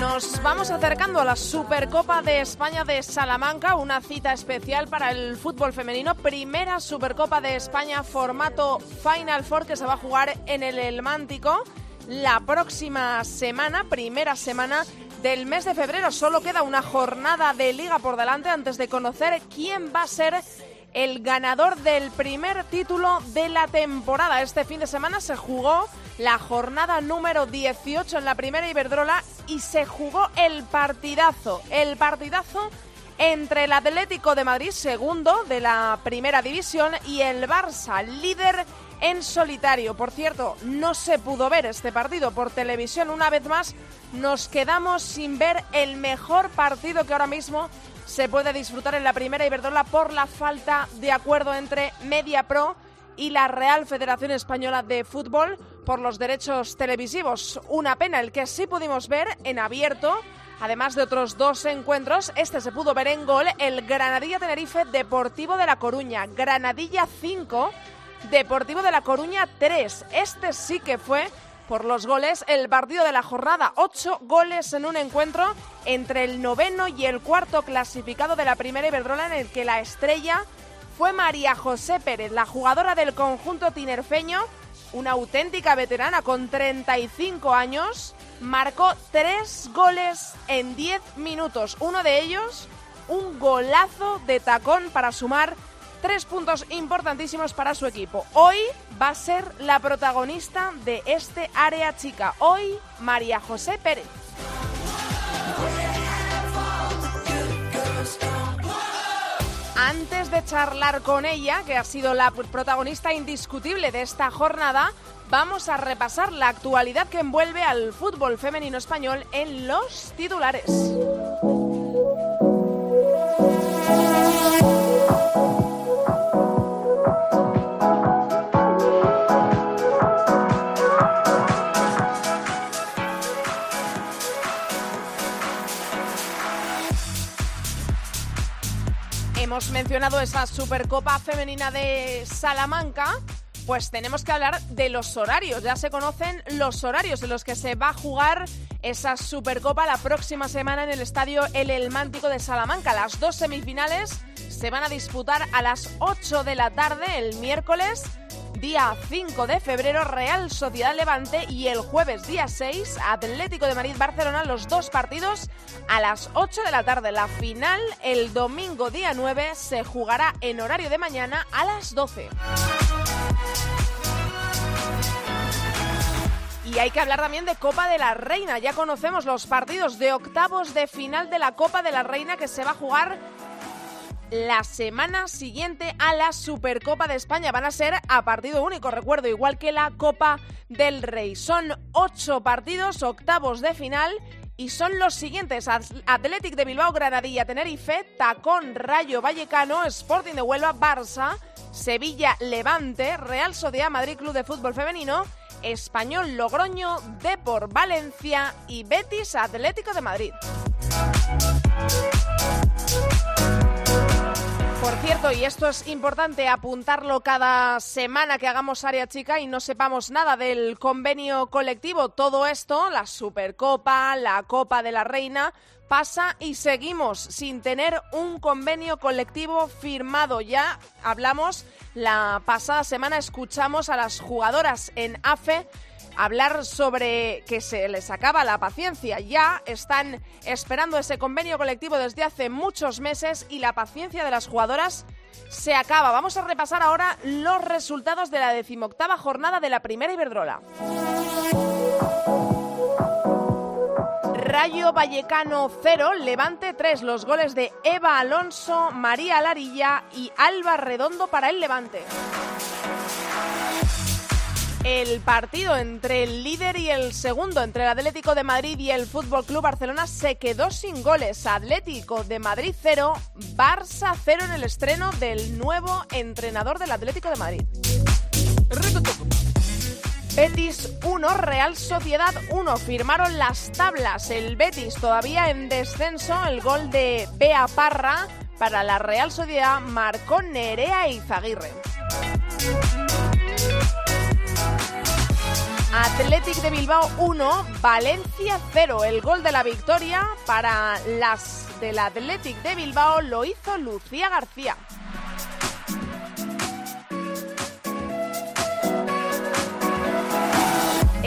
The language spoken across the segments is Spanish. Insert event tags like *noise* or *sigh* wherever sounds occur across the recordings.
Nos vamos acercando a la Supercopa de España de Salamanca, una cita especial para el fútbol femenino. Primera Supercopa de España formato Final Four que se va a jugar en el Elmántico la próxima semana, primera semana del mes de febrero. Solo queda una jornada de liga por delante antes de conocer quién va a ser el ganador del primer título de la temporada. Este fin de semana se jugó la jornada número 18 en la primera Iberdrola y se jugó el partidazo, el partidazo entre el Atlético de Madrid, segundo de la primera división, y el Barça, líder en solitario. Por cierto, no se pudo ver este partido por televisión. Una vez más, nos quedamos sin ver el mejor partido que ahora mismo se puede disfrutar en la primera Iberdrola por la falta de acuerdo entre Media Pro y la Real Federación Española de Fútbol por los derechos televisivos. Una pena el que sí pudimos ver en abierto. Además de otros dos encuentros, este se pudo ver en gol, el Granadilla Tenerife Deportivo de La Coruña. Granadilla 5, Deportivo de La Coruña 3. Este sí que fue por los goles el partido de la jornada. Ocho goles en un encuentro entre el noveno y el cuarto clasificado de la primera Iberdrola en el que la estrella fue María José Pérez, la jugadora del conjunto tinerfeño, una auténtica veterana con 35 años, marcó tres goles en 10 minutos. Uno de ellos, un golazo de tacón para sumar tres puntos importantísimos para su equipo. Hoy va a ser la protagonista de este área chica. Hoy, María José Pérez. Antes de charlar con ella, que ha sido la protagonista indiscutible de esta jornada, vamos a repasar la actualidad que envuelve al fútbol femenino español en los titulares. Hemos mencionado esa Supercopa Femenina de Salamanca, pues tenemos que hablar de los horarios. Ya se conocen los horarios en los que se va a jugar esa Supercopa la próxima semana en el estadio El Elmántico de Salamanca. Las dos semifinales se van a disputar a las 8 de la tarde el miércoles día 5 de febrero, Real Sociedad Levante y el jueves día 6, Atlético de Madrid-Barcelona, los dos partidos a las 8 de la tarde. La final, el domingo día 9, se jugará en horario de mañana a las 12. Y hay que hablar también de Copa de la Reina. Ya conocemos los partidos de octavos de final de la Copa de la Reina que se va a jugar la semana siguiente a la Supercopa de España. Van a ser a partido único, recuerdo, igual que la Copa del Rey. Son ocho partidos, octavos de final. Y son los siguientes: Athletic de Bilbao, Granadilla, Tenerife, Tacón, Rayo Vallecano, Sporting de Huelva, Barça, Sevilla, Levante, Real Sociedad Madrid Club de Fútbol Femenino, Español Logroño, Depor Valencia y Betis Atlético de Madrid. Y esto es importante apuntarlo cada semana que hagamos área chica y no sepamos nada del convenio colectivo, todo esto, la Supercopa, la Copa de la Reina, pasa y seguimos sin tener un convenio colectivo firmado. Ya hablamos la pasada semana, escuchamos a las jugadoras en AFE hablar sobre que se les acaba la paciencia. Ya están esperando ese convenio colectivo desde hace muchos meses y la paciencia de las jugadoras se acaba. Vamos a repasar ahora los resultados de la decimoctava jornada de la primera Iberdrola. Rayo Vallecano 0, Levante 3. Los goles de Eva Alonso, María Larilla y Alba Redondo para el Levante. El partido entre el líder y el segundo, entre el Atlético de Madrid y el Fútbol Club Barcelona, se quedó sin goles. Atlético de Madrid 0, Barça 0 en el estreno del nuevo entrenador del Atlético de Madrid. Betis 1, Real Sociedad 1. Firmaron las tablas. El Betis todavía en descenso. El gol de Bea Parra para la Real Sociedad marcó Nerea Izaguirre. Athletic de Bilbao 1, Valencia 0. El gol de la victoria para las del Athletic de Bilbao lo hizo Lucía García.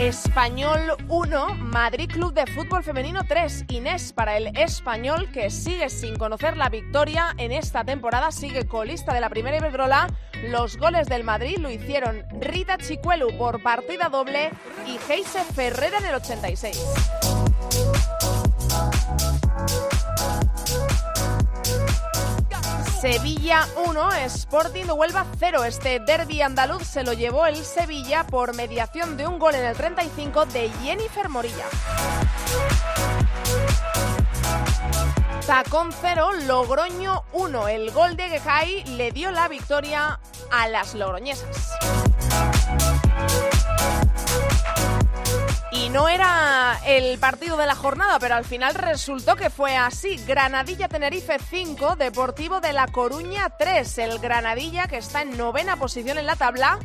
Español 1, Madrid Club de Fútbol Femenino 3. Inés para el español que sigue sin conocer la victoria en esta temporada, sigue colista de la primera Iberdrola. Los goles del Madrid lo hicieron Rita Chicuelu por partida doble y Geise Ferrera en el 86. Sevilla 1, Sporting de Huelva 0. Este derby andaluz se lo llevó el Sevilla por mediación de un gol en el 35 de Jennifer Morilla. Tacón 0, Logroño 1. El gol de Gejai le dio la victoria a las logroñesas. Y no era el partido de la jornada, pero al final resultó que fue así. Granadilla Tenerife 5, Deportivo de La Coruña 3. El Granadilla, que está en novena posición en la tabla,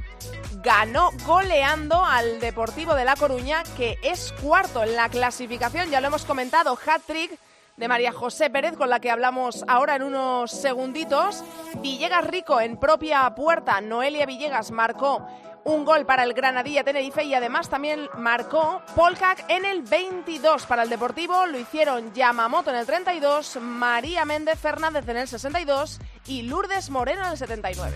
ganó goleando al Deportivo de La Coruña, que es cuarto en la clasificación. Ya lo hemos comentado, hat-trick de María José Pérez, con la que hablamos ahora en unos segunditos. Villegas Rico en propia puerta. Noelia Villegas marcó un gol para el Granadilla Tenerife y además también marcó Polcac en el 22 para el Deportivo. Lo hicieron Yamamoto en el 32, María Méndez Fernández en el 62 y Lourdes Moreno en el 79.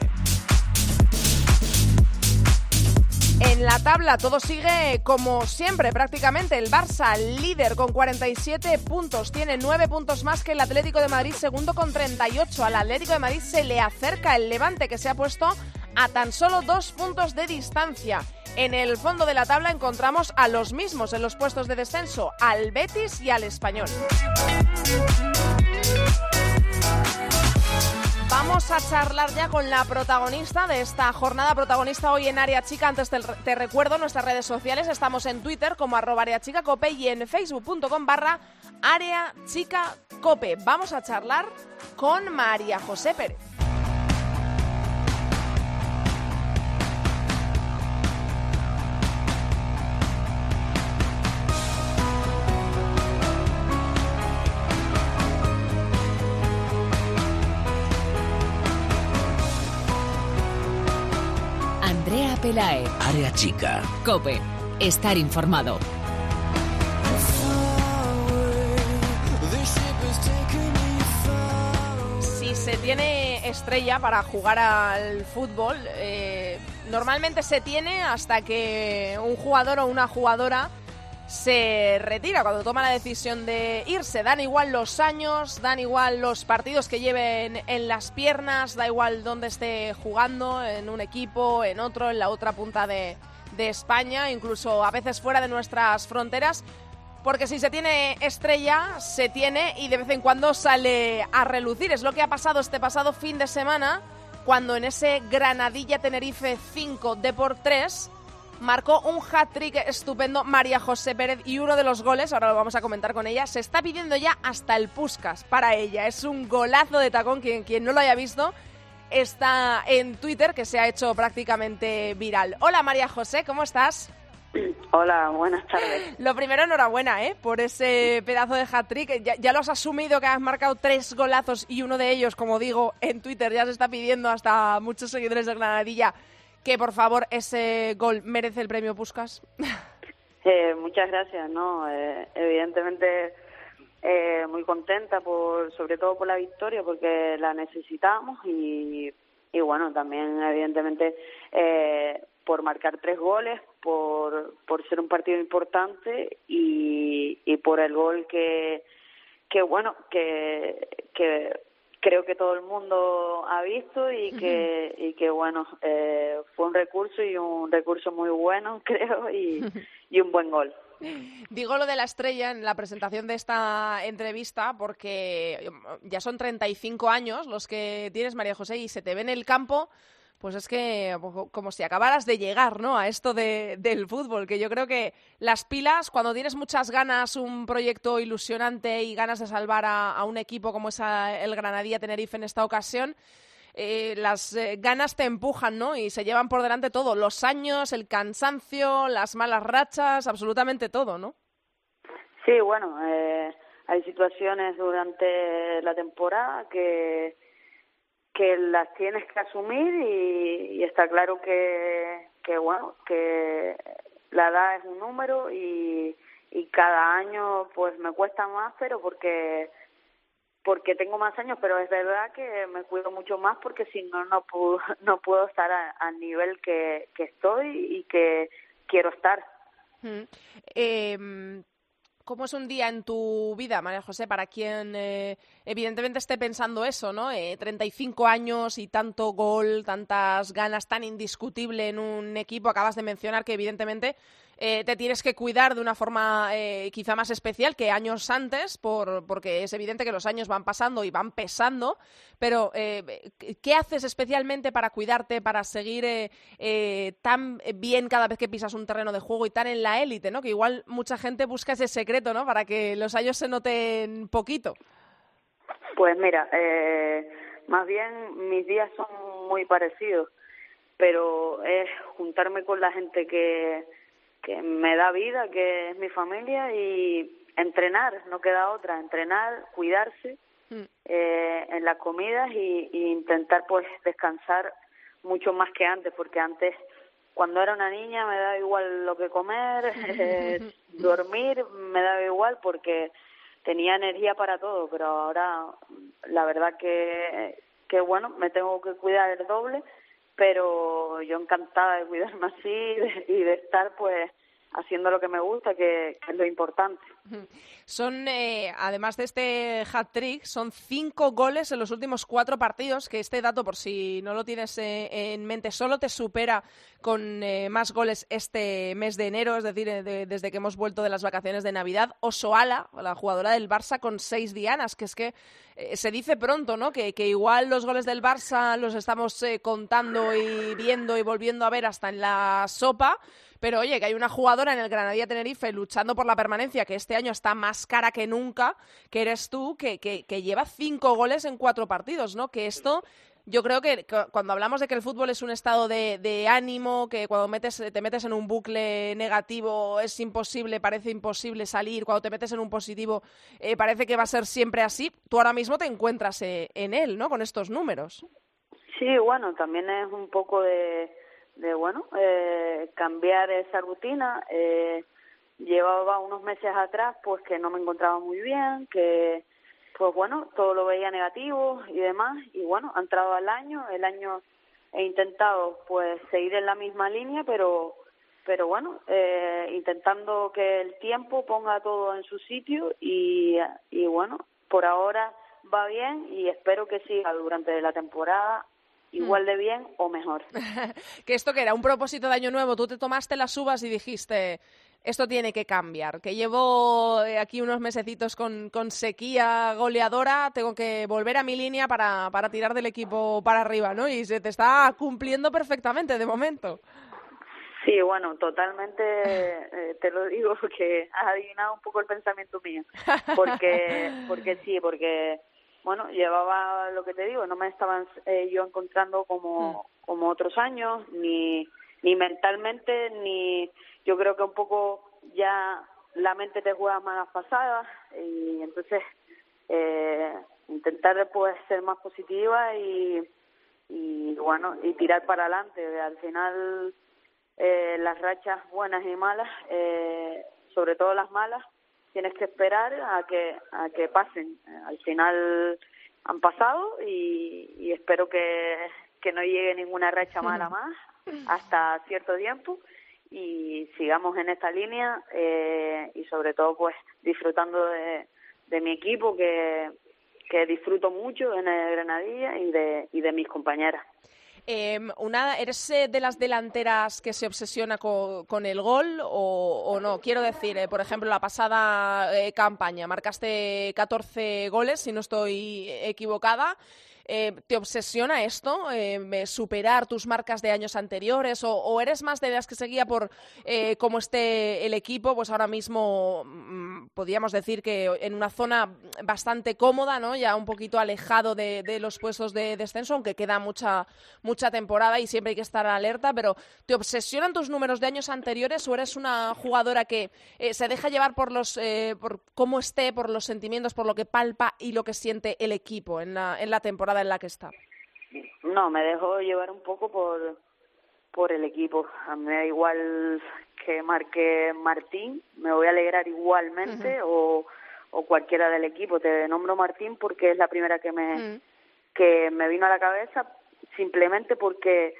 En la tabla todo sigue como siempre, prácticamente. El Barça, líder con 47 puntos, tiene 9 puntos más que el Atlético de Madrid, segundo con 38. Al Atlético de Madrid se le acerca el Levante, que se ha puesto a tan solo dos puntos de distancia. En el fondo de la tabla encontramos a los mismos en los puestos de descenso, al Betis y al Español. Vamos a charlar ya con la protagonista de esta jornada, protagonista hoy en Área Chica. Antes te, recuerdo nuestras redes sociales, estamos en Twitter como arroba Cope y en facebook.com barra Área Chica Cope. Vamos a charlar con María José Pérez. Pelae. Área chica. Cope. Estar informado. Si se tiene estrella para jugar al fútbol, eh, normalmente se tiene hasta que un jugador o una jugadora se retira cuando toma la decisión de irse. Dan igual los años, dan igual los partidos que lleven en las piernas, da igual dónde esté jugando, en un equipo, en otro, en la otra punta de, de España, incluso a veces fuera de nuestras fronteras. Porque si se tiene estrella, se tiene y de vez en cuando sale a relucir. Es lo que ha pasado este pasado fin de semana, cuando en ese Granadilla Tenerife 5 de por 3 marcó un hat-trick estupendo María José Pérez y uno de los goles, ahora lo vamos a comentar con ella, se está pidiendo ya hasta el Puscas para ella. Es un golazo de tacón, quien, quien no lo haya visto está en Twitter que se ha hecho prácticamente viral. Hola María José, ¿cómo estás? Hola, buenas tardes. Lo primero, enhorabuena ¿eh? por ese pedazo de hat-trick. Ya, ya, lo has asumido que has marcado tres golazos y uno de ellos, como digo, en Twitter ya se está pidiendo hasta muchos seguidores de Granadilla que por favor ese gol merece el premio Puskas. Eh, muchas gracias, no, eh, evidentemente eh, muy contenta por, sobre todo por la victoria porque la necesitamos y, y bueno también evidentemente eh, por marcar tres goles, por, por ser un partido importante y, y por el gol que que bueno que que creo que todo el mundo ha visto y que, y que bueno, eh, fue un recurso y un recurso muy bueno, *laughs* creo, y, y un buen gol. Digo lo de la estrella en la presentación de esta entrevista porque ya son 35 años los que tienes, María José, y se te ve en el campo pues es que como si acabaras de llegar, ¿no? A esto de, del fútbol, que yo creo que las pilas, cuando tienes muchas ganas, un proyecto ilusionante y ganas de salvar a, un equipo como es el Granadilla Tenerife en esta ocasión, eh, las eh, ganas te empujan, ¿no? Y se llevan por delante todo, los años, el cansancio, las malas rachas, absolutamente todo, ¿no? Sí, bueno, eh, hay situaciones durante la temporada que que las tienes que asumir y, está claro que, que bueno que la edad es un número y, y cada año pues me cuesta más pero porque porque tengo más años. Pero es verdad que me cuido mucho más porque si no no puedo *laughs* no puedo estar al nivel que, que estoy y que quiero estar. Eh, ¿Cómo es un día en tu vida, María José, para quien eh, evidentemente esté pensando eso, ¿no? Eh, 35 años y tanto gol, tantas ganas, tan indiscutible en un equipo. Acabas de mencionar que evidentemente eh, te tienes que cuidar de una forma eh, quizá más especial que años antes, por, porque es evidente que los años van pasando y van pesando, pero eh, ¿qué haces especialmente para cuidarte, para seguir tan bien cada vez que pisas un terreno de juego y tan en la élite, ¿no? Que igual mucha gente busca ese secreto, ¿no? Para que los años se noten poquito. Pues mira, más bien mis días son muy parecidos, pero es juntarme con la gente que que me da vida, que es mi familia y entrenar, no queda otra, entrenar, cuidarse mm. eh, en las comidas y, intentar pues descansar mucho más que antes, porque antes cuando era una niña me daba igual lo que comer, *laughs* eh, *laughs* dormir me daba igual porque tenía energía para todo, pero ahora la verdad que, que bueno, me tengo que cuidar el doble pero yo encantada de cuidarme así y de, estar pues haciendo lo que me gusta, que, es lo importante. Son, eh, además de este hat-trick, son cinco goles en los últimos cuatro partidos, que este dato, por si no lo tienes eh, en mente, solo te supera con eh, más goles este mes de enero, es decir, desde que hemos vuelto de las vacaciones de Navidad. Osoala, la jugadora del Barça, con seis dianas, que es que se dice pronto, ¿no? Que, igual los goles del Barça los estamos contando y viendo y volviendo a ver hasta en la sopa pero oye, que hay una jugadora en el Granadilla Tenerife luchando por la permanencia que este año está más cara que nunca, que eres tú, que, lleva cinco goles en cuatro partidos, ¿no? Que esto yo creo que, cuando hablamos de que el fútbol es un estado de, ánimo, que cuando metes, te metes en un bucle negativo es imposible, parece imposible salir, cuando te metes en un positivo eh, parece que va a ser siempre así, tú ahora mismo te encuentras eh, en él, ¿no? Con estos números. Sí, bueno, también es un poco de, de bueno, eh, cambiar esa rutina. Eh, llevaba unos meses atrás pues que no me encontraba muy bien, que pues bueno, todo lo veía negativo y demás. Y bueno, ha entrado al año, el año he intentado pues seguir en la misma línea, pero pero bueno, eh, intentando que el tiempo ponga todo en su sitio y, y bueno, por ahora va bien y espero que siga durante la temporada igual de bien o mejor. *laughs* que esto que era un propósito de año nuevo, tú te tomaste las uvas y dijiste, esto tiene que cambiar, que llevo eh, aquí unos mesecitos con, con sequía goleadora, tengo que volver a mi línea para, para tirar del equipo para arriba, ¿no? Y se te está cumpliendo perfectamente de momento. Sí, bueno, totalmente eh, te lo digo porque has adivinado un poco el pensamiento mío, porque *laughs* porque sí, porque bueno, llevaba lo que te digo, no me estaban eh, yo encontrando como, mm. como otros años, ni, ni mentalmente, ni yo creo que un poco ya la mente te juega malas pasadas y entonces eh, intentar pues ser más positiva y, y bueno, y tirar para adelante. Al final eh, las rachas buenas y malas, eh, sobre todo las malas, tienes que esperar a que a que pasen. Al final han pasado y, espero que, que no llegue ninguna racha mala *laughs* más hasta cierto tiempo y sigamos en esta línea eh, y sobre todo pues disfrutando de, de mi equipo que, que disfruto mucho en el Granadilla y de, y de mis compañeras. Em, una, ¿Eres eh, de las delanteras que se obsesiona con, el gol o, no? Quiero decir, eh, por ejemplo, la pasada eh, campaña marcaste 14 goles, si no estoy equivocada. Eh, ¿Te obsesiona esto, eh, superar tus marcas de años anteriores o, eres más de las que seguía por eh, cómo esté el equipo? Pues ahora mismo mm, podríamos decir que en una zona bastante cómoda, ¿no? ya un poquito alejado de, los puestos de descenso, aunque queda mucha, mucha temporada y siempre hay que estar alerta, pero ¿te obsesionan tus números de años anteriores o eres una jugadora que se deja llevar por, los, por cómo esté, por los sentimientos, por lo que palpa y lo que siente el equipo en la, en la temporada? En la que está? No, me dejo llevar un poco por, por el equipo. A mí me da igual que marque Martín, me voy a alegrar igualmente o, o cualquiera del equipo. Te nombro Martín porque es la primera que me, que me vino a la cabeza, simplemente porque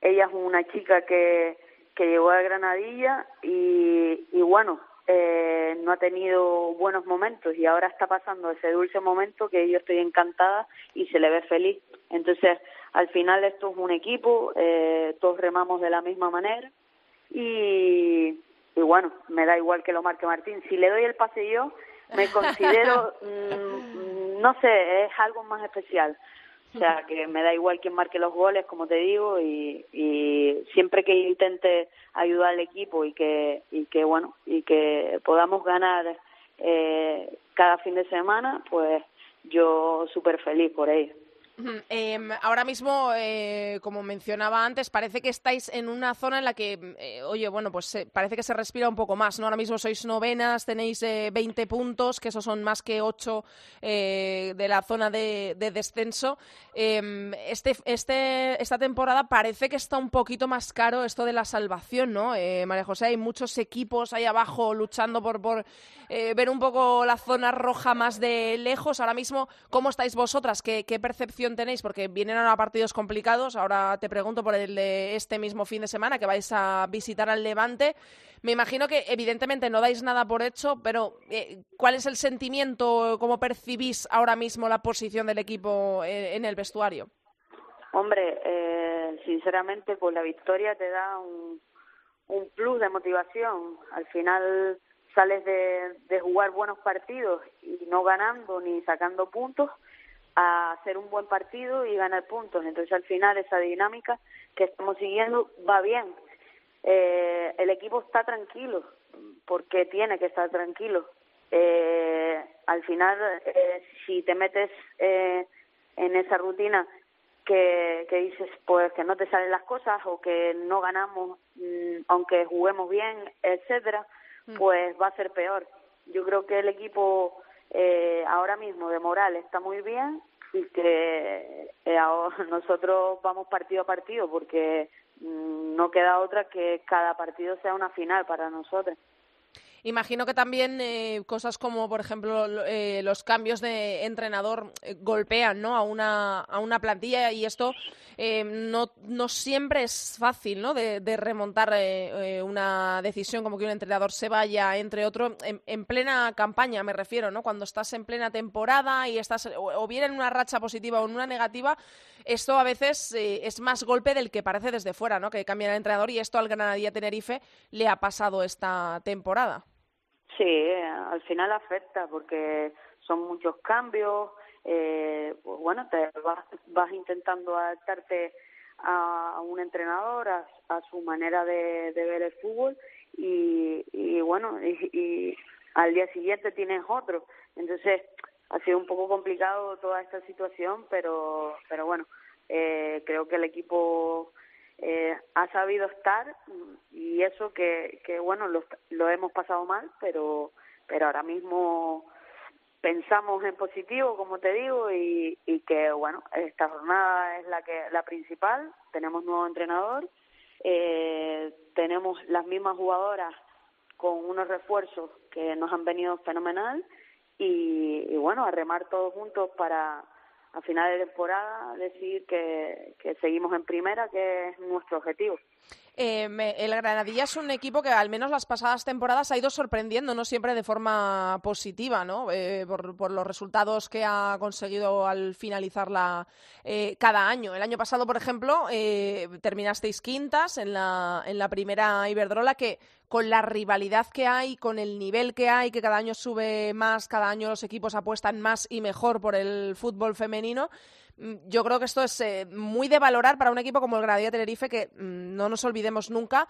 ella es una chica que, que llegó a Granadilla y, y bueno, eh, no ha tenido buenos momentos y ahora está pasando ese dulce momento que yo estoy encantada y se le ve feliz. Entonces, al final esto es un equipo, eh, todos remamos de la misma manera y, y bueno, me da igual que lo marque Martín. Si le doy el pase yo, me *laughs* considero, mm, no sé, es algo más especial. O sea, que me da igual quién marque los goles, como te digo, y, y siempre que intente ayudar al equipo y que, y que bueno, y que podamos ganar eh, cada fin de semana, pues yo súper feliz por ello. Em, ahora mismo, eh, como mencionaba antes, parece que estáis en una zona en la que, eh, oye, bueno, pues parece que se respira un poco más, ¿no? Ahora mismo sois novenas, tenéis 20 eh, puntos, que esos son más que 8 de la zona de, descenso. Em, este, este, esta temporada parece que está un poquito más caro esto de la salvación, ¿no? María José, hay muchos equipos ahí abajo luchando por, por ver un poco la zona roja más de lejos. Ahora mismo, ¿cómo estáis vosotras? ¿Qué, qué percepción tenéis? Porque vienen ahora partidos complicados. Ahora te pregunto por el de este mismo fin de semana que vais a visitar al Levante. Me imagino que evidentemente no dais nada por hecho, pero eh, ¿cuál es el sentimiento, cómo percibís ahora mismo la posición del equipo eh, en, el vestuario? Hombre, eh, sinceramente, pues la victoria te da un, un plus de motivación. Al final sales de, de jugar buenos partidos y no ganando ni sacando puntos a hacer un buen partido y ganar puntos. Entonces, al final, esa dinámica que estamos siguiendo va bien. Eh, el equipo está tranquilo, porque tiene que estar tranquilo. Eh, al final, eh, si te metes eh, en esa rutina que, que dices pues que no te salen las cosas o que no ganamos mm, aunque juguemos bien, etcétera, mm. pues va a ser peor. Yo creo que el equipo eh, ahora mismo de moral está muy bien y que eh, *laughs* nosotros vamos partido a partido porque mm, no queda otra que cada partido sea una final para nosotros. Imagino que también eh, cosas como, por ejemplo, eh, los cambios de entrenador eh, golpean ¿no? a, una, a una plantilla y esto no, no siempre es fácil ¿no? de, remontar una decisión como que un entrenador se vaya, entre otros, en, plena campaña, me refiero, ¿no? cuando estás en plena temporada y estás o, bien en una racha positiva o en una negativa, esto a veces es más golpe del que parece desde fuera, ¿no? que cambia el entrenador y esto al Granadilla Tenerife le ha pasado esta temporada. Sí, al final afecta porque son muchos cambios. Eh, pues bueno, te vas, vas intentando adaptarte a, un entrenador, a, su manera de, ver el fútbol y, y bueno, y, al día siguiente tienes otro. Entonces, ha sido un poco complicado toda esta situación, pero, pero bueno, eh, creo que el equipo eh, ha sabido estar y eso que, que bueno, lo, lo hemos pasado mal, pero, pero ahora mismo pensamos en positivo, como te digo, y, y que bueno, esta jornada es la que la principal. Tenemos nuevo entrenador, eh, tenemos las mismas jugadoras con unos refuerzos que nos han venido fenomenal y, y bueno, a remar todos juntos para a final de temporada decir que, que seguimos en primera, que es nuestro objetivo. Eh, el Granadilla es un equipo que al menos las pasadas temporadas ha ido sorprendiendo, no siempre de forma positiva, ¿no? Eh, por, los resultados que ha conseguido al finalizarla eh, cada año. El año pasado, por ejemplo, terminasteis quintas en la, en la primera Iberdrola, que con la rivalidad que hay, con el nivel que hay, que cada año sube más, cada año los equipos apuestan más y mejor por el fútbol femenino, yo creo que esto es eh, muy de valorar para un equipo como el Granadilla Tenerife, que mm, no nos olvidemos nunca,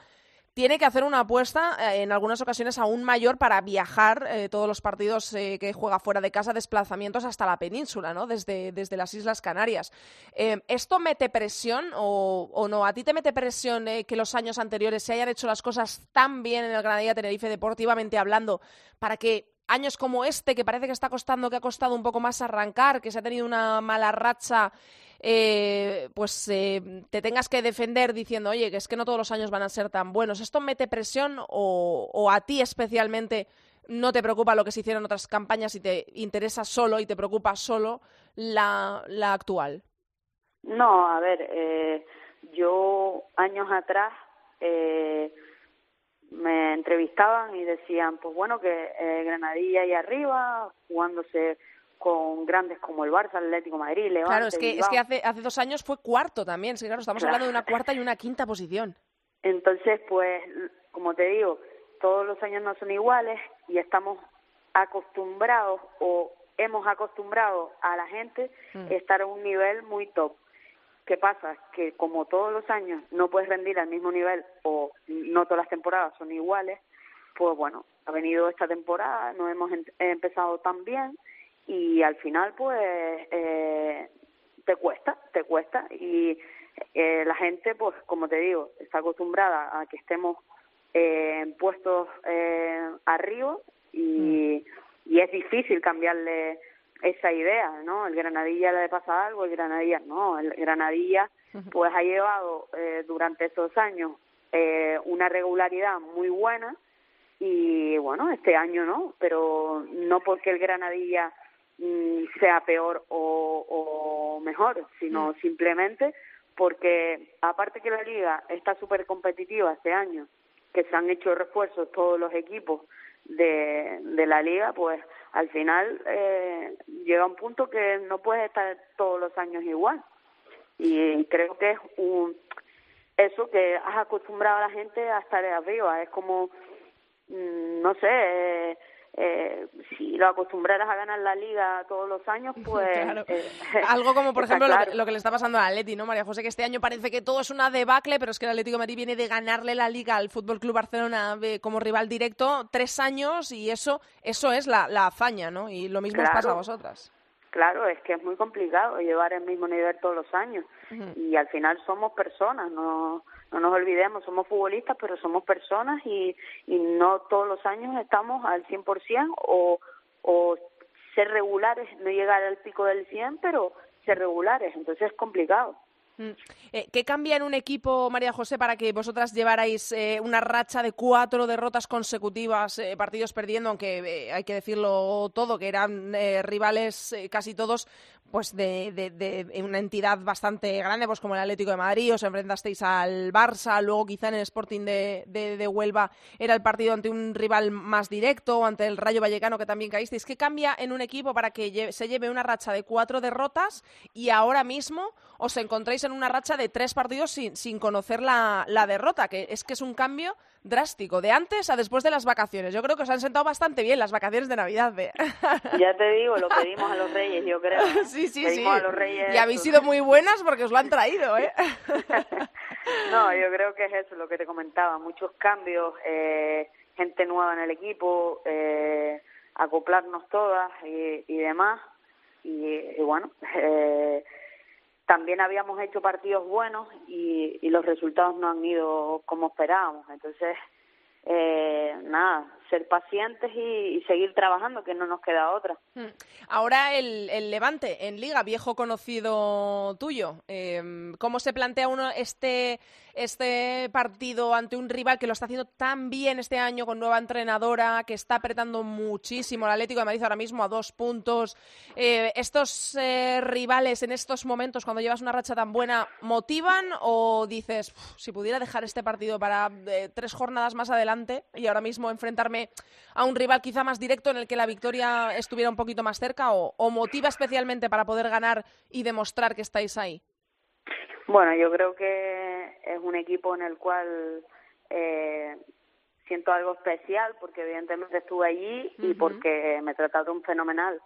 tiene que hacer una apuesta eh, en algunas ocasiones aún mayor para viajar eh, todos los partidos que juega fuera de casa, desplazamientos hasta la península, ¿no? Desde, desde las Islas Canarias. ¿Esto mete presión o, o, no? ¿A ti te mete presión que los años anteriores se hayan hecho las cosas tan bien en el Granadilla Tenerife deportivamente hablando para que años como este, que parece que está costando, que ha costado un poco más arrancar, que se ha tenido una mala racha, eh, pues eh, te tengas que defender diciendo, oye, que es que no todos los años van a ser tan buenos. ¿Esto mete presión o, a ti especialmente no te preocupa lo que se hicieron otras campañas y te interesa solo y te preocupa solo la, la actual? No, a ver, eh, yo años atrás me entrevistaban y decían, pues bueno, que eh, Granadilla ahí arriba, jugándose con grandes como el Barça, el Atlético Madrid, Levante, Claro, es que, es que hace, hace dos años fue cuarto también, sí, claro, estamos hablando de una cuarta y una quinta posición. Entonces, pues, como te digo, todos los años no son iguales y estamos acostumbrados o hemos acostumbrado a la gente mm. estar a un nivel muy top. ¿Qué pasa? Que como todos los años no puedes rendir al mismo nivel o no todas las temporadas son iguales, pues bueno, ha venido esta temporada, no hemos empezado tan bien y al final pues eh, te cuesta, te cuesta y eh, la gente pues como te digo, está acostumbrada a que estemos eh, en puestos eh, arriba y, mm. y es difícil cambiarle esa idea, ¿no? El Granadilla le pasa algo, el Granadilla no, el Granadilla pues ha llevado eh, durante estos años eh, una regularidad muy buena y bueno, este año no, pero no porque el Granadilla mm, sea peor o, o mejor, sino mm. simplemente porque aparte que la liga está súper competitiva este año, que se han hecho refuerzos todos los equipos de, de la liga, pues al final eh, llega un punto que no puedes estar todos los años igual. Y creo que es un eso que has acostumbrado a la gente a estar arriba. Es como, mm, no sé, eh, eh, si lo acostumbraras a ganar la liga todos los años, *laughs* pues... Eh, *laughs* Algo como, por ejemplo, lo, que, le está pasando al Atleti, ¿no, María José? Que este año parece que todo es una debacle, pero es que el Atlético de Madrid viene de ganarle la liga al Fútbol Club Barcelona como rival directo tres años y eso eso es la, la hazaña, ¿no? Y lo mismo os pasa a vosotras. Claro, es que es muy complicado llevar el mismo nivel todos los años y al final somos personas, no no nos olvidemos, somos futbolistas, pero somos personas y, y no todos los años estamos al 100% o, o ser regulares, no llegar al pico del 100, pero ser regulares, entonces es complicado. Mm. Eh, ¿Qué cambia en un equipo, María José, para que vosotras llevarais eh, una racha de cuatro derrotas consecutivas, eh, partidos perdiendo, aunque hay que decirlo todo, que eran rivales casi todos pues de, de, una entidad bastante grande, pues como el Atlético de Madrid, os enfrentasteis al Barça, luego quizá en el Sporting de, de, Huelva era el partido ante un rival más directo, ante el Rayo Vallecano que también caísteis. ¿Qué cambia en un equipo para que se lleve una racha de cuatro derrotas y ahora mismo os encontréis en una racha de tres partidos sin, sin conocer la, la derrota? Que es que es un cambio drástico, de antes a después de las vacaciones. Yo creo que os han sentado bastante bien las vacaciones de Navidad. *laughs* Ya te digo, lo pedimos a los reyes, yo creo. *laughs* Sí, sí, sí. y habéis sido muy buenas porque os lo han traído, ¿eh? *laughs* no, yo creo que es eso lo que te comentaba, muchos cambios, eh, gente nueva en el equipo, eh, acoplarnos todas y, y demás. Y, y bueno, eh, también habíamos hecho partidos buenos y, y los resultados no han ido como esperábamos. Entonces, eh, nada, ser pacientes y, seguir trabajando, que no nos queda otra. Hmm. Ahora el, el Levante en Liga, viejo conocido tuyo. Eh, ¿Cómo se plantea uno este, este partido ante un rival que lo está haciendo tan bien este año con nueva entrenadora, que está apretando muchísimo el Atlético de Madrid ahora mismo a dos puntos? Eh, ¿Estos eh, rivales en estos momentos, cuando llevas una racha tan buena, motivan o dices, si pudiera dejar este partido para tres jornadas más adelante y ahora mismo enfrentarme a un rival quizá más directo en el que la victoria estuviera un poquito más cerca o, motiva especialmente para poder ganar y demostrar que estáis ahí? Bueno, yo creo que es un equipo en el cual eh, siento algo especial porque evidentemente estuve allí y porque me trataron fenomenal.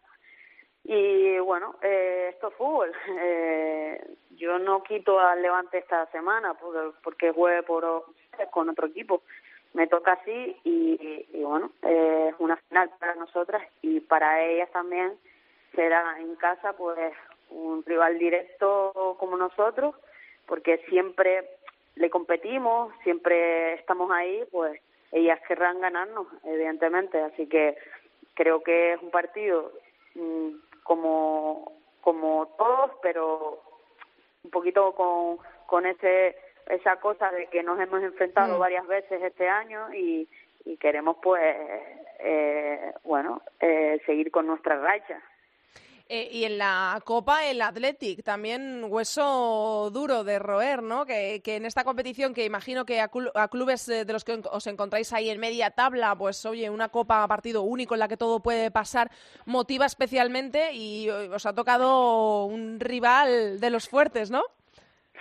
Y bueno, eh, esto es fútbol. *laughs* Eh, yo no quito al Levante esta semana porque, porque juegue por, con otro equipo me toca así y, bueno, es una final para nosotras y para ellas también será en casa pues un rival directo como nosotros porque siempre le competimos, siempre estamos ahí, pues ellas querrán ganarnos, evidentemente, así que creo que es un partido mm, como como todos, pero un poquito con con ese esa cosa de que nos hemos enfrentado mm. varias veces este año y, y queremos pues eh, bueno eh, seguir con nuestra racha eh, y en la Copa el Athletic, también hueso duro de roer, ¿no? Que, que en esta competición, que imagino que a, clubes de los que os encontráis ahí en media tabla, pues oye, una Copa a partido único en la que todo puede pasar, motiva especialmente y os ha tocado un rival de los fuertes, ¿no?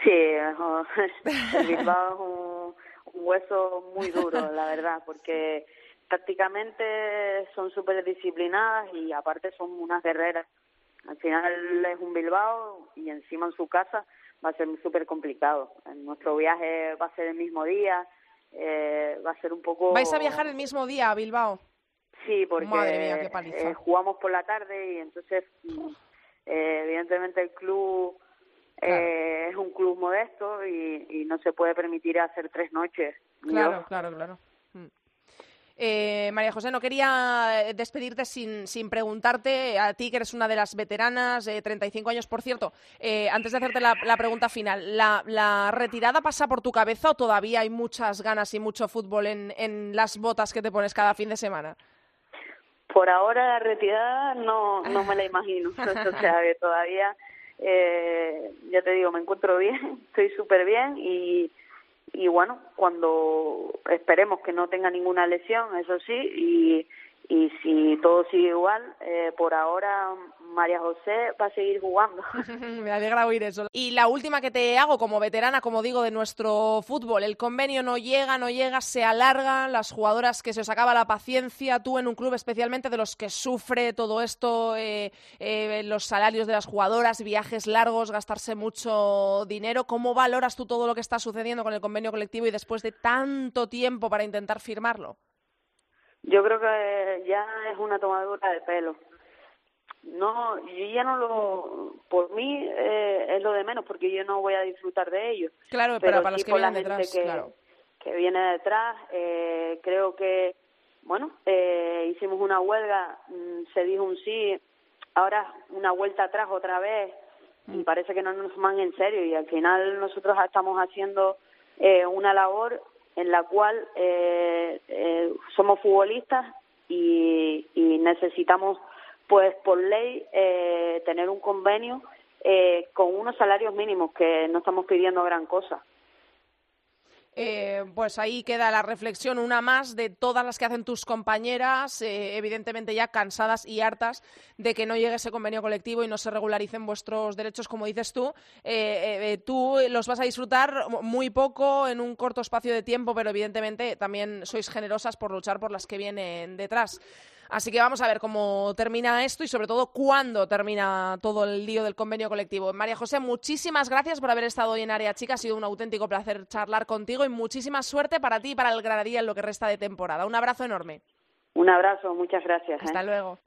Sí, *laughs* el Bilbao es un, hueso muy duro, la verdad, porque tácticamente son súper disciplinadas y aparte son unas guerreras. Al final es un Bilbao y encima en su casa va a ser súper complicado. En nuestro viaje va a ser el mismo día, eh, va a ser un poco... ¿Vais a viajar el mismo día a Bilbao? Sí, porque eh, jugamos por la tarde y entonces, mm, eh, evidentemente el club eh, es un club modesto y, no se puede permitir hacer tres noches. Claro, claro, claro. Mm. Eh, María José, no quería eh, despedirte sin, sin, preguntarte a ti, que eres una de las veteranas, eh, 35 años, por cierto. Eh, antes de hacerte la, pregunta final, ¿la, ¿la, retirada pasa por tu cabeza o todavía hay muchas ganas y mucho fútbol en, en las botas que te pones cada fin de semana? Por ahora la retirada no, no me la imagino. *laughs* o sea, que todavía eh, ya te digo, me encuentro bien, *laughs* estoy súper bien y, y bueno, cuando esperemos que no tenga ninguna lesión, eso sí, y, y si todo sigue igual, eh, por ahora María José va a seguir jugando. *laughs* Me alegra oír eso. Y la última que te hago como veterana, como digo, de nuestro fútbol, el convenio no llega, no llega, se alarga, las jugadoras que se os acaba la paciencia, tú en un club especialmente de los que sufre todo esto, eh, eh, los salarios de las jugadoras, viajes largos, gastarse mucho dinero, ¿cómo valoras tú todo lo que está sucediendo con el convenio colectivo y después de tanto tiempo para intentar firmarlo? Yo creo que ya es una tomadura de pelo. No, yo ya no lo, por mí eh, es lo de menos porque yo no voy a disfrutar de ello. Claro, pero, para los que vienen detrás, que, claro. que viene detrás, eh, creo que, bueno, eh, hicimos una huelga, mm, se dijo un sí, ahora una vuelta atrás otra vez y mm. parece que no nos toman en serio y al final nosotros estamos haciendo eh, una labor en la cual eh, eh, somos futbolistas y, y, necesitamos, pues por ley, eh, tener un convenio eh, con unos salarios mínimos que no estamos pidiendo gran cosa. Eh, pues ahí queda la reflexión, una más de todas las que hacen tus compañeras, eh, evidentemente ya cansadas y hartas de que no llegue ese convenio colectivo y no se regularicen vuestros derechos, como dices tú. Eh, tú los vas a disfrutar muy poco en un corto espacio de tiempo, pero evidentemente también sois generosas por luchar por las que vienen detrás. Así que vamos a ver cómo termina esto y sobre todo cuándo termina todo el lío del convenio colectivo. María José, muchísimas gracias por haber estado hoy en Área Chica. Ha sido un auténtico placer charlar contigo y muchísima suerte para ti y para el Granadilla en lo que resta de temporada. Un abrazo enorme. Un abrazo, muchas gracias. Hasta ¿eh? luego.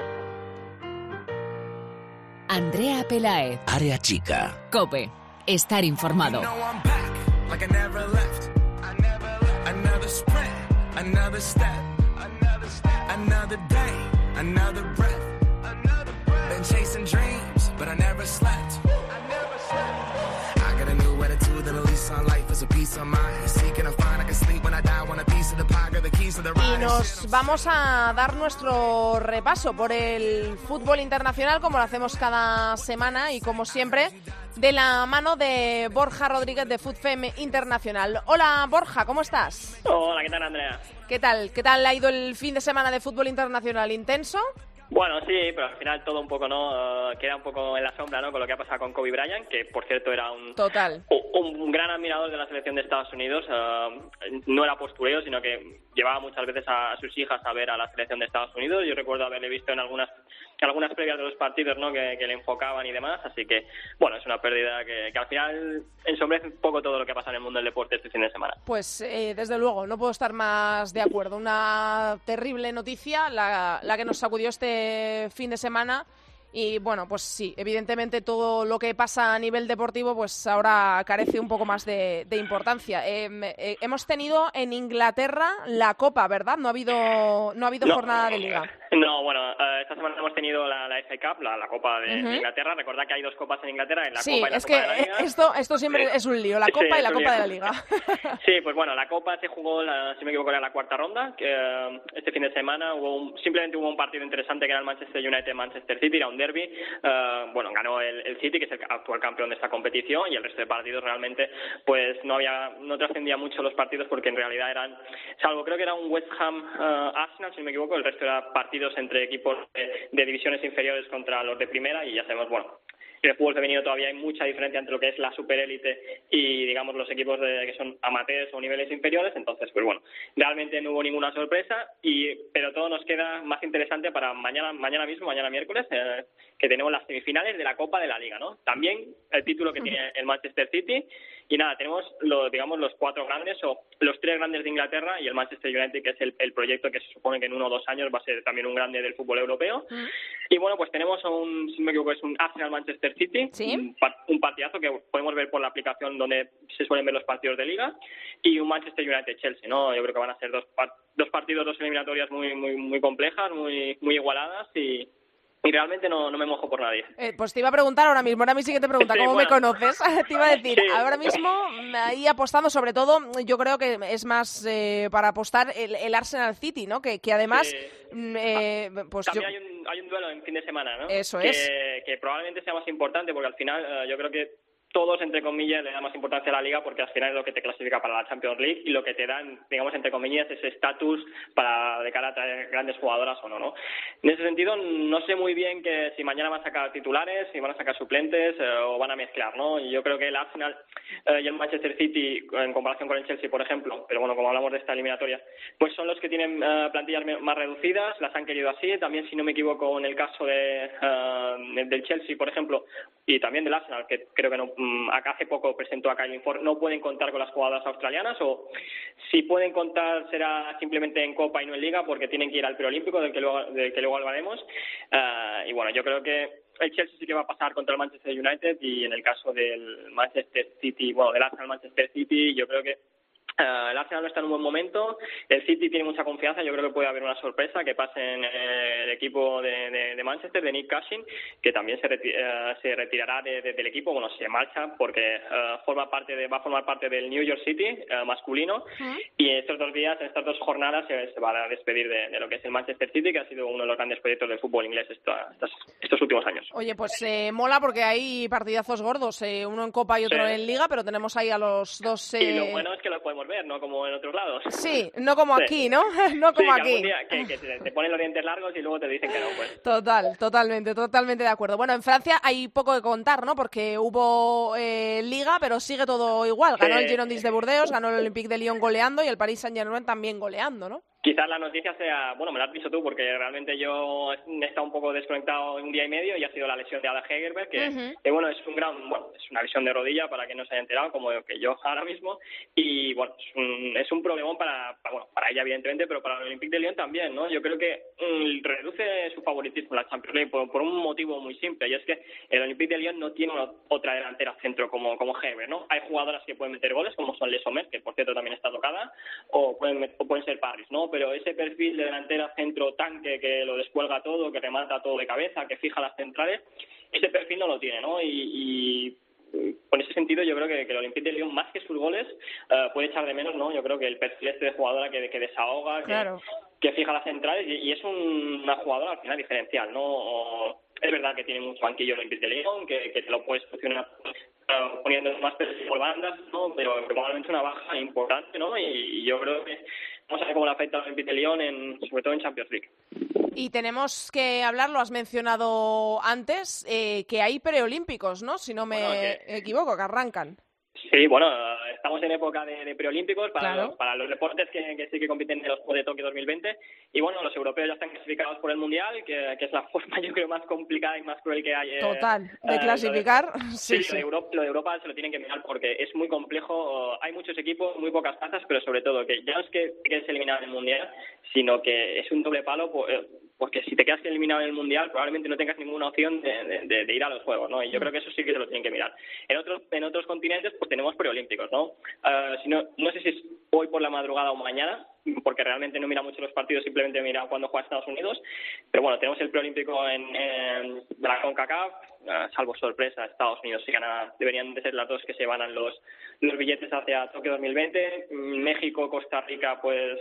Andrea Pelae. Área Chica. Cope. Estar informado. another breath. Been chasing dreams, but I never slept. I got a new attitude and a lease on life is a piece of mind. Seeking a find I can sleep when I die. Want a piece of the pie, got the keys to the Y nos vamos a dar nuestro repaso por el fútbol internacional, como lo hacemos cada semana y como siempre, de la mano de Borja Rodríguez de FUTFEM Internacional. Hola Borja, ¿cómo estás? Hola, ¿qué tal, Andrea? ¿Qué tal? ¿Qué tal ha ido el fin de semana de fútbol internacional? ¿Intenso? Bueno, sí, pero al final todo un poco, ¿no? Eh, queda un poco en la sombra, ¿no? Con lo que ha pasado con Kobe Bryant, que por cierto era un, Total. un, un gran admirador de la selección de Estados Unidos. eh, no era postureo, sino que llevaba muchas veces a, sus hijas a ver a la selección de Estados Unidos. Yo recuerdo haberle visto en algunas algunas previas de los partidos, ¿no? Que, que le enfocaban y demás. Así que, bueno, es una pérdida que, que al final ensombrece un poco todo lo que pasa en el mundo del deporte este fin de semana. Pues eh, desde luego, no puedo estar más de acuerdo. Una terrible noticia, la, la que nos sacudió este fin de semana. Y bueno, pues sí, evidentemente todo lo que pasa a nivel deportivo, pues ahora carece un poco más de, de importancia. Eh, eh, hemos tenido en Inglaterra la Copa, ¿verdad? No ha habido, no ha habido No. jornada de liga. No, bueno, eh, esta semana hemos tenido la, la FA Cup, la, la Copa de, Ujú. de Inglaterra. Recordad que hay dos copas en Inglaterra, en la Sí, Copa y la es Copa que de la Liga. esto, esto siempre Sí. es un lío, la Sí, Copa y es la Copa de la Liga. *laughs* Sí, pues bueno, la Copa se jugó, la- si me equivoco, era la cuarta ronda. Que, eh, este fin de semana hubo un- simplemente hubo un partido interesante que era el Manchester United-Manchester City, era un derby. Eh, bueno, ganó el, City, que es el actual campeón de esta competición, y el resto de partidos realmente, pues no había, no trascendía mucho los partidos porque en realidad eran, salvo creo que era un West Ham-Arsenal, si no me equivoco, el resto era partidos entre equipos de, de divisiones inferiores contra los de primera, y ya sabemos, bueno, en el fútbol femenino todavía hay mucha diferencia entre lo que es la superélite y digamos los equipos de- que son amateurs o niveles inferiores. Entonces pues bueno realmente no hubo ninguna sorpresa y pero todo nos queda más interesante para mañana mañana mismo mañana miércoles eh, que tenemos las semifinales de la Copa de la Liga no también el título que tiene el Manchester City y nada tenemos los digamos los cuatro grandes o los tres grandes de Inglaterra y el Manchester United que es el, el proyecto que se supone que en uno o dos años va a ser también un grande del fútbol europeo y bueno, pues tenemos un, si no me equivoco, es un Arsenal-Manchester City, Sí. un, un partidazo que podemos ver por la aplicación donde se suelen ver los partidos de liga, y un Manchester United-Chelsea, ¿no? Yo creo que van a ser dos, dos partidos, dos eliminatorias muy muy muy complejas, muy muy igualadas y, y realmente no, no me mojo por nadie. Eh, pues te iba a preguntar ahora mismo, ahora mí sí que te pregunta, Sí, ¿cómo bueno. me conoces? *laughs* te iba a decir, Sí. ahora mismo mm, ahí apostando, sobre todo, yo creo que es más eh, para apostar el, el Arsenal City, ¿no? Que, que además, Sí. mm, eh, pues yo... También hay un, hay un duelo en fin de semana, ¿no? Eso que, es. Que probablemente sea más importante porque al final eh, yo creo que todos, entre comillas, le dan más importancia a la liga porque al final es lo que te clasifica para la Champions League y lo que te dan, digamos, entre comillas, ese estatus para de cara a traer grandes jugadoras o no, ¿no? En ese sentido, no sé muy bien que si mañana van a sacar titulares, si van a sacar suplentes eh, o van a mezclar, ¿no? Y Yo creo que el Arsenal eh, y el Manchester City, en comparación con el Chelsea, por ejemplo, pero bueno, como hablamos de esta eliminatoria, pues son los que tienen eh, plantillas más reducidas, las han querido así. También, si no me equivoco, en el caso de, eh, del Chelsea, por ejemplo, y también del Arsenal, que creo que no, acá hace poco presentó a Kyle Ford, no pueden contar con las jugadoras australianas o si pueden contar será simplemente en Copa y no en Liga porque tienen que ir al preolímpico del que luego, del que luego hablaremos. Eh, y bueno, yo creo que el Chelsea sí que va a pasar contra el Manchester United y en el caso del Manchester City, bueno, del Arsenal Manchester City, yo creo que eh, el Arsenal no está en un buen momento, el City tiene mucha confianza, yo creo que puede haber una sorpresa que pase en eh, el equipo de, de- de Manchester, de Nick Cushing, que también se, reti- eh, se retirará de- de- del equipo, bueno, se marcha porque eh, forma parte de, va a formar parte del New York City masculino. Y estos dos días, en estas dos jornadas, se, se va a despedir de, lo que es el Manchester City, que ha sido uno de los grandes proyectos del fútbol inglés esta- estas- estos últimos años. Oye, pues eh, mola porque hay partidazos gordos, eh, uno en Copa y otro Sí. en Liga, pero tenemos ahí a los dos... Y lo bueno es que lo podemos ¿no? Como en otros lados. Sí, no como Sí. aquí, ¿no? *laughs* no Sí, como que aquí. día que, que te, ponen los dientes largos y luego te dicen que no, pues. Total, totalmente, totalmente de acuerdo. Bueno, en Francia hay poco que contar, ¿no? Porque hubo eh, liga, pero sigue todo igual. Ganó el. Girondins de Burdeos, ganó el Olympique de Lyon goleando y el Paris Saint-Germain también goleando, ¿no? Quizás la noticia sea, bueno, me la has dicho tú, porque realmente yo he estado un poco desconectado un día y medio y ha sido la lesión de Ada Hegerberg, que, bueno, es un gran, bueno, es una lesión de rodilla para que no se haya enterado, como que yo ahora mismo, y bueno, es un, es un problemón para, para, bueno, para ella evidentemente, pero para el Olympique de Lyon también, ¿no? Yo creo que mm, reduce su favoritismo en la Champions League por, por un motivo muy simple, y es que el Olympique de Lyon no tiene una- otra delantera centro como, como Hegerberg, ¿no? Hay jugadoras que pueden meter goles, como son Les Sommer, que por cierto también está tocada, o pueden, o pueden ser Paris, ¿no? Pero ese perfil de delantera centro tanque que lo descuelga todo, que remata todo de cabeza, que fija las centrales, ese perfil no lo tiene, ¿no? Y, con ese sentido yo creo que, el Olympique de Lyon más que sus goles eh, puede echar de menos no yo creo que el perfil este de jugadora que, que desahoga que, fija las centrales y, es una jugadora al final diferencial no es verdad que tiene mucho banquillo el Olympique de Lyon que, te lo puedes funcionar poniendo más por bandas, ¿no? pero probablemente una baja importante, ¿no? Y, yo creo que vamos a ver cómo le afecta al Olympique en, sobre todo en Champions League. Y tenemos que hablar, lo has mencionado antes, eh, que hay preolímpicos, ¿no? Si no me equivoco, que arrancan. Sí, bueno, estamos en época de, preolímpicos para, los, para los deportes que, sí que compiten en los Juegos de Tokio 2020. Y bueno, los europeos ya están clasificados por el Mundial, que, es la *laughs* forma, yo creo, más complicada y más cruel que hay. Eh, Total, de eh, clasificar. *laughs* sí, sí, Lo, de Europa, se lo tienen que mirar porque es muy complejo. Hay muchos equipos, muy pocas plazas, pero sobre todo que ya no es que quieres eliminar el Mundial, sino que es un doble palo. Pues, porque si te quedas eliminado en el Mundial probablemente no tengas ninguna opción de, ir a los Juegos, ¿no? Y yo mm. creo que eso sí que se lo tienen que mirar. En otros, en otros continentes pues tenemos preolímpicos, ¿no? Uh, si no, no sé si es hoy por la madrugada o mañana, porque realmente no mira mucho los partidos, simplemente mira cuando juega Estados Unidos, pero bueno, tenemos el preolímpico en, en la CONCACAF, uh, salvo sorpresa, Estados Unidos y Canadá deberían de ser las dos que se van a los, los billetes hacia Tokio 2020, México, Costa Rica, pues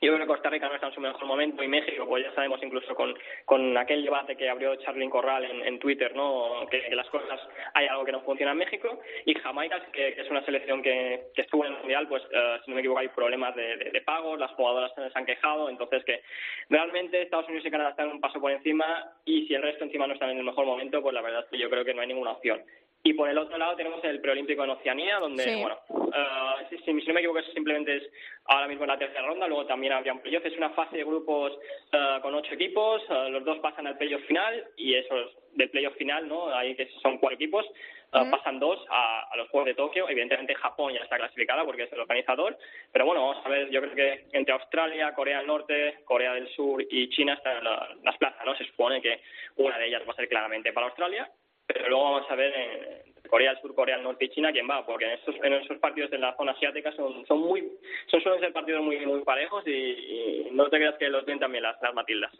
yo creo que Costa Rica no está en su mejor momento y México, pues ya sabemos incluso con, con aquel debate que abrió Charlyn Corral en, Twitter, ¿no? Que, las cosas, hay algo que no funciona en México. Y Jamaica, que, es una selección que, que, estuvo en el Mundial, pues eh, si no me equivoco hay problemas de, de, pagos, las jugadoras se han quejado, entonces que realmente Estados Unidos y Canadá están un paso por encima y si el resto encima no están en el mejor momento, pues la verdad es que yo creo que no hay ninguna opción. Y por el otro lado tenemos el preolímpico en Oceanía, donde, bueno, uh, si, no me equivoco, simplemente es ahora mismo en la tercera ronda, luego también habría un playoff. Es una fase de grupos uh, con ocho equipos, uh, los dos pasan al playoff final y esos del playoff final, ¿no? Ahí que son cuatro equipos, pasan dos a, los Juegos de Tokio. Evidentemente Japón ya está clasificada porque es el organizador, pero bueno, vamos a ver, yo creo que entre Australia, Corea del Norte, Corea del Sur y China están las plazas, ¿no? Se supone que una de ellas va a ser claramente para Australia pero luego vamos a ver en Corea del Sur, Corea del Norte y China quién va, porque en esos, en esos partidos de la zona asiática son, son muy, son suelen ser partidos muy, muy parejos y, no te creas que los ven también las, las Matildas.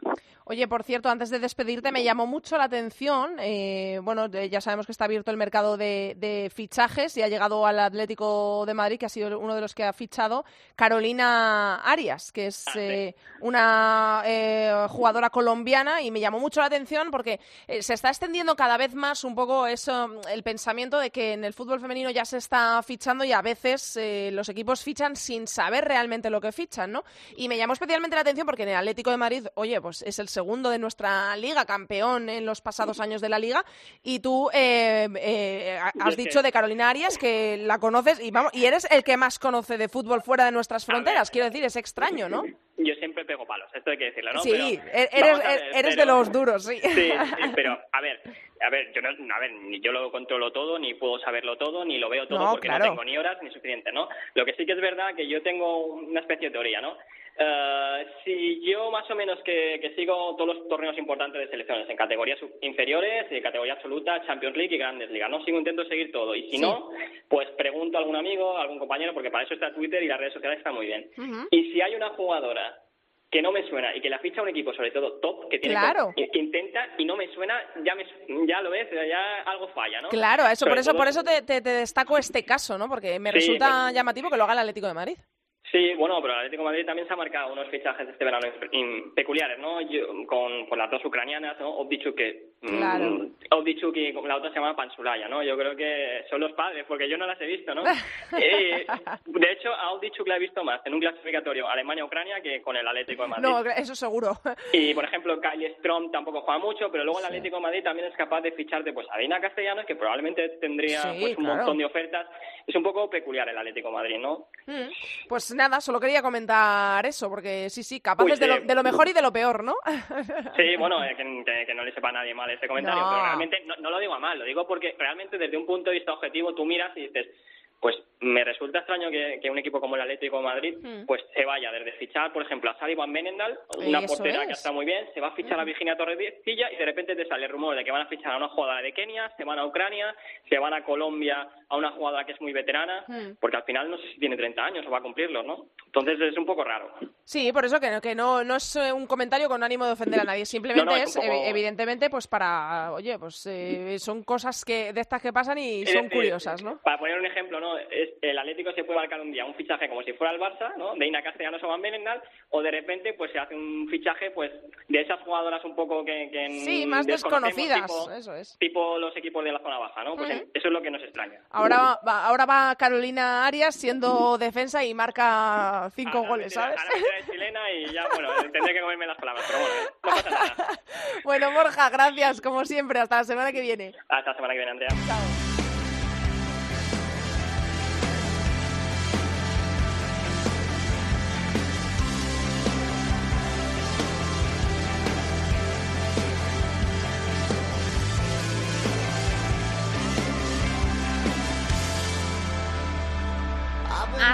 Oye, por cierto, antes de despedirte, me llamó mucho la atención, eh, bueno, ya sabemos que está abierto el mercado de, fichajes y ha llegado al Atlético de Madrid, que ha sido uno de los que ha fichado, Carolina Arias, que es ah, eh, una eh, jugadora colombiana y me llamó mucho la atención porque se está extendiendo cada vez más un poco eso, el pensamiento de que en el fútbol femenino ya se está fichando y a veces los equipos fichan sin saber realmente lo que fichan, ¿no? Y me llamó especialmente la atención porque en el Atlético de Madrid, oye, pues es el segundo de nuestra liga, campeón en los pasados años de la liga, y tú eh, eh, has dicho de Carolina Arias que la conoces y vamos y eres el que más conoce de fútbol fuera de nuestras fronteras. Quiero decir, es extraño, ¿no? Yo siempre pego palos, esto hay que decirlo, ¿no? Sí, eres, eres de los duros, sí. Sí, pero a ver, a ver, yo no, a ver, ni yo lo controlo todo, ni puedo saberlo todo, ni lo veo todo porque no tengo ni horas ni suficiente, ¿no? Lo que sí que es verdad que yo tengo una especie de teoría, ¿no? Uh, si yo más o menos que, que, sigo todos los torneos importantes de selecciones en categorías inferiores, en categoría absoluta, Champions League y Grandes Ligas, ¿no? Sigo intento seguir todo y si no, pues pregunto a algún amigo, a algún compañero, porque para eso está Twitter y las redes sociales están muy bien. Y si hay una jugadora que no me suena y que la ficha un equipo sobre todo top que tiene que, intenta y no me suena ya me, ya lo ves ya algo falla no claro eso por eso por eso te, te, destaco este caso no porque me resulta pues llamativo que lo haga el Atlético de Madrid Sí, bueno, pero el Atlético de Madrid también se ha marcado unos fichajes este verano peculiares, ¿no? con, con las dos ucranianas, ¿no? Obdichuk, que, claro. Mm, y la otra se llama Pansulaya, ¿no? Yo creo que son los padres, porque yo no las he visto, ¿no? *laughs* Eh, de hecho, a Obdichuk la he visto más en un clasificatorio Alemania-Ucrania que con el Atlético de Madrid. No, eso seguro. *laughs* Y, por ejemplo, Kyle Strom tampoco juega mucho, pero luego el Atlético de Madrid también es capaz de ficharte pues, a Dina Castellanos, que probablemente tendría pues, un montón de ofertas. Es un poco peculiar el Atlético de Madrid, ¿no? Mm. Pues nada, solo quería comentar eso, porque sí, sí, capaces de, lo, de, lo, mejor y de lo peor, ¿no? *laughs* Sí, bueno, eh, que, no le sepa a nadie mal este comentario, pero realmente no, lo digo a mal, lo digo porque realmente desde un punto de vista objetivo tú miras y dices, pues me resulta extraño que, un equipo como el Atlético de Madrid Mm. pues se vaya desde fichar, por ejemplo, a Sally Van Benendal, una portera que es. está muy bien, se va a fichar a Virginia Torrecilla y de repente te sale el rumor de que van a fichar a una jugadora de Kenia, se van a Ucrania, se van a Colombia a una jugadora que es muy veterana, Mm. porque al final no sé si tiene 30 años o va a cumplirlos, ¿no? Entonces es un poco raro. Sí, por eso que, no- que no, no es eh, un comentario con ánimo de ofender a nadie, simplemente *laughs* No, no, es, poco- evidentemente, pues para, oye, pues eh, son cosas que de estas que pasan y Es son decir, curiosas, ¿no? Para poner un ejemplo, ¿no? Es, el Atlético se puede marcar un día un fichaje como si fuera el Barça, ¿no? De Ina Castellanos o Van Benendal, o de repente pues se hace un fichaje pues de esas jugadoras un poco que, que Sí, más desconocidas, tipo, eso es. tipo los equipos de la zona baja, ¿no? Pues Ujú. en- eso es lo que nos extraña. Ahora va, ahora va Carolina Arias siendo defensa y marca cinco Ahora goles, ¿sabes? Ahora de chilena y ya, bueno, *laughs* tendré que comerme las palabras, pero bueno, no pasa nada. bueno, Borja, gracias, como siempre. Hasta la semana que viene. Hasta la semana que viene, Andrea.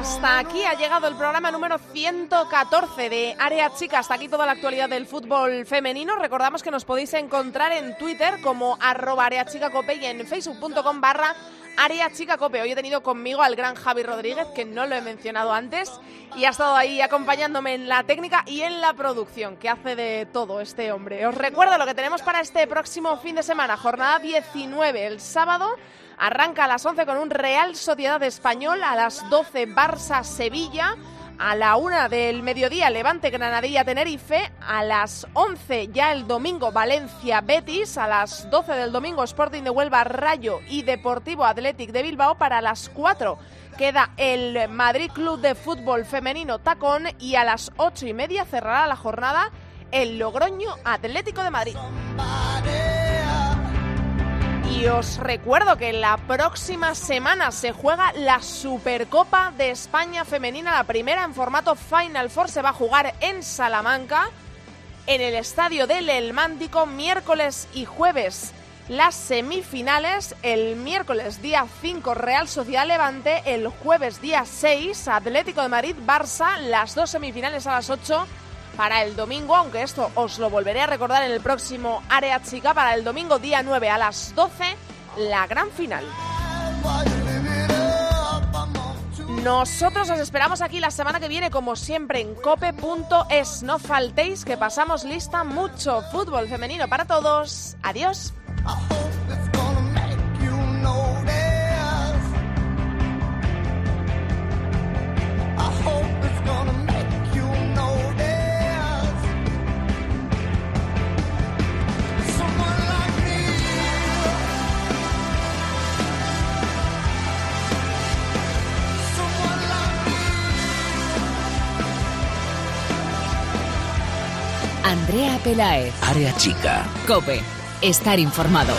Hasta aquí ha llegado el programa número 114 de Área Chica. Hasta aquí toda la actualidad del fútbol femenino. Recordamos que nos podéis encontrar en Twitter como arroba areachicacope y en facebook.com barra Área Chica Cope. Hoy he tenido conmigo al gran Javi Rodríguez, que no lo he mencionado antes, y ha estado ahí acompañándome en la técnica y en la producción, que hace de todo este hombre. Os recuerdo lo que tenemos para este próximo fin de semana, jornada 19, el sábado. Arranca a las 11 con un Real Sociedad Español, a las 12 Barça Sevilla, a la 1 del mediodía Levante Granadilla Tenerife, a las 11 ya el domingo Valencia Betis, a las 12 del domingo Sporting de Huelva Rayo y Deportivo Athletic de Bilbao para las 4 queda el Madrid Club de Fútbol Femenino Tacón y a las 8 y media cerrará la jornada el Logroño Atlético de Madrid. Y os recuerdo que la próxima semana se juega la Supercopa de España Femenina, la primera en formato Final Four. Se va a jugar en Salamanca, en el estadio del Elmántico, miércoles y jueves. Las semifinales, el miércoles día 5 Real Sociedad Levante, el jueves día 6 Atlético de Madrid Barça, las dos semifinales a las 8 para el domingo, aunque esto os lo volveré a recordar en el próximo Área Chica, para el domingo día 9 a las 12, la gran final. Nosotros os esperamos aquí la semana que viene, como siempre, en cope.es. No faltéis, que pasamos lista mucho fútbol femenino para todos. Adiós. Pelaez. Área chica. Cope. Estar informado.